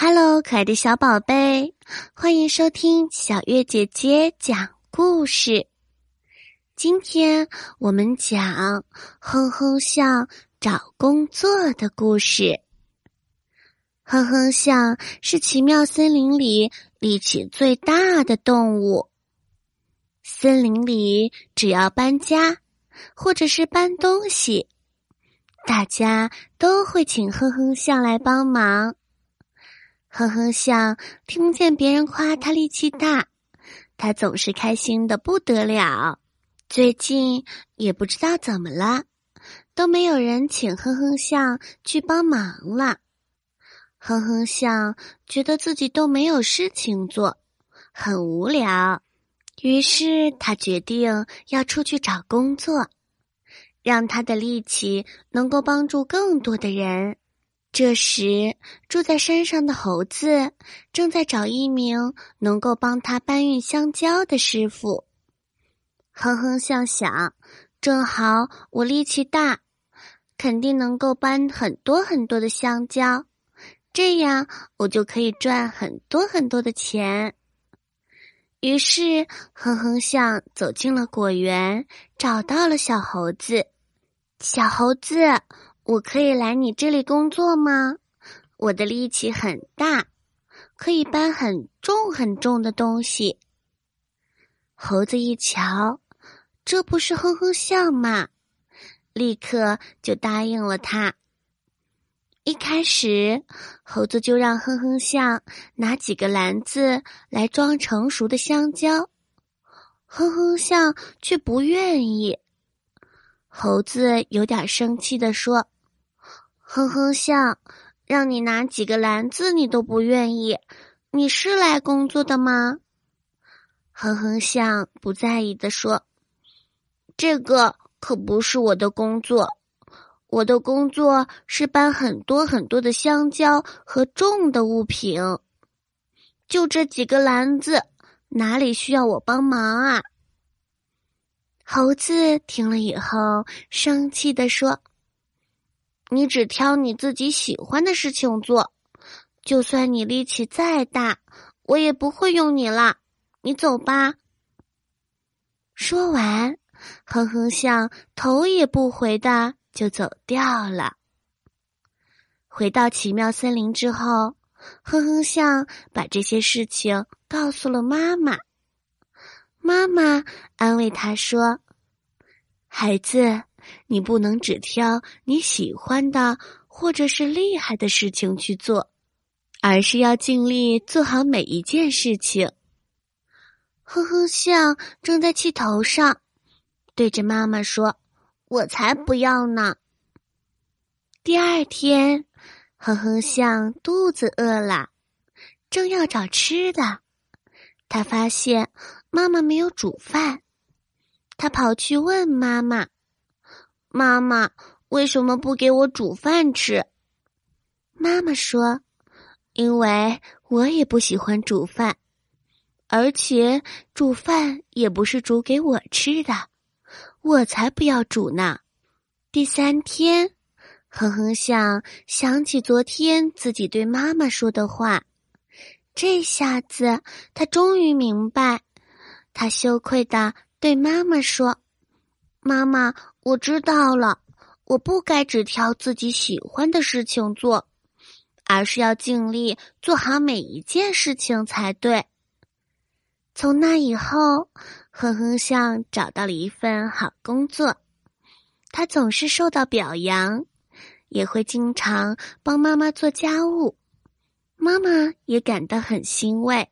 Hello，可爱的小宝贝，欢迎收听小月姐姐讲故事。今天我们讲哼哼象找工作的故事。哼哼象是奇妙森林里力气最大的动物。森林里只要搬家或者是搬东西，大家都会请哼哼象来帮忙。哼哼象听见别人夸他力气大，他总是开心的不得了。最近也不知道怎么了，都没有人请哼哼象去帮忙了。哼哼象觉得自己都没有事情做，很无聊，于是他决定要出去找工作，让他的力气能够帮助更多的人。这时，住在山上的猴子正在找一名能够帮他搬运香蕉的师傅。哼哼象想，正好我力气大，肯定能够搬很多很多的香蕉，这样我就可以赚很多很多的钱。于是，哼哼象走进了果园，找到了小猴子。小猴子。我可以来你这里工作吗？我的力气很大，可以搬很重很重的东西。猴子一瞧，这不是哼哼象吗？立刻就答应了他。一开始，猴子就让哼哼象拿几个篮子来装成熟的香蕉，哼哼象却不愿意。猴子有点生气的说。哼哼象，让你拿几个篮子，你都不愿意。你是来工作的吗？哼哼象不在意的说：“这个可不是我的工作，我的工作是搬很多很多的香蕉和重的物品。就这几个篮子，哪里需要我帮忙啊？”猴子听了以后，生气的说。你只挑你自己喜欢的事情做，就算你力气再大，我也不会用你了。你走吧。说完，哼哼象头也不回的就走掉了。回到奇妙森林之后，哼哼象把这些事情告诉了妈妈。妈妈安慰他说：“孩子。”你不能只挑你喜欢的或者是厉害的事情去做，而是要尽力做好每一件事情。哼哼象正在气头上，对着妈妈说：“我才不要呢！”第二天，哼哼象肚子饿了，正要找吃的，他发现妈妈没有煮饭，他跑去问妈妈。妈妈为什么不给我煮饭吃？妈妈说：“因为我也不喜欢煮饭，而且煮饭也不是煮给我吃的，我才不要煮呢。”第三天，哼哼象想起昨天自己对妈妈说的话，这下子他终于明白，他羞愧的对妈妈说：“妈妈。”我知道了，我不该只挑自己喜欢的事情做，而是要尽力做好每一件事情才对。从那以后，哼哼象找到了一份好工作，他总是受到表扬，也会经常帮妈妈做家务，妈妈也感到很欣慰。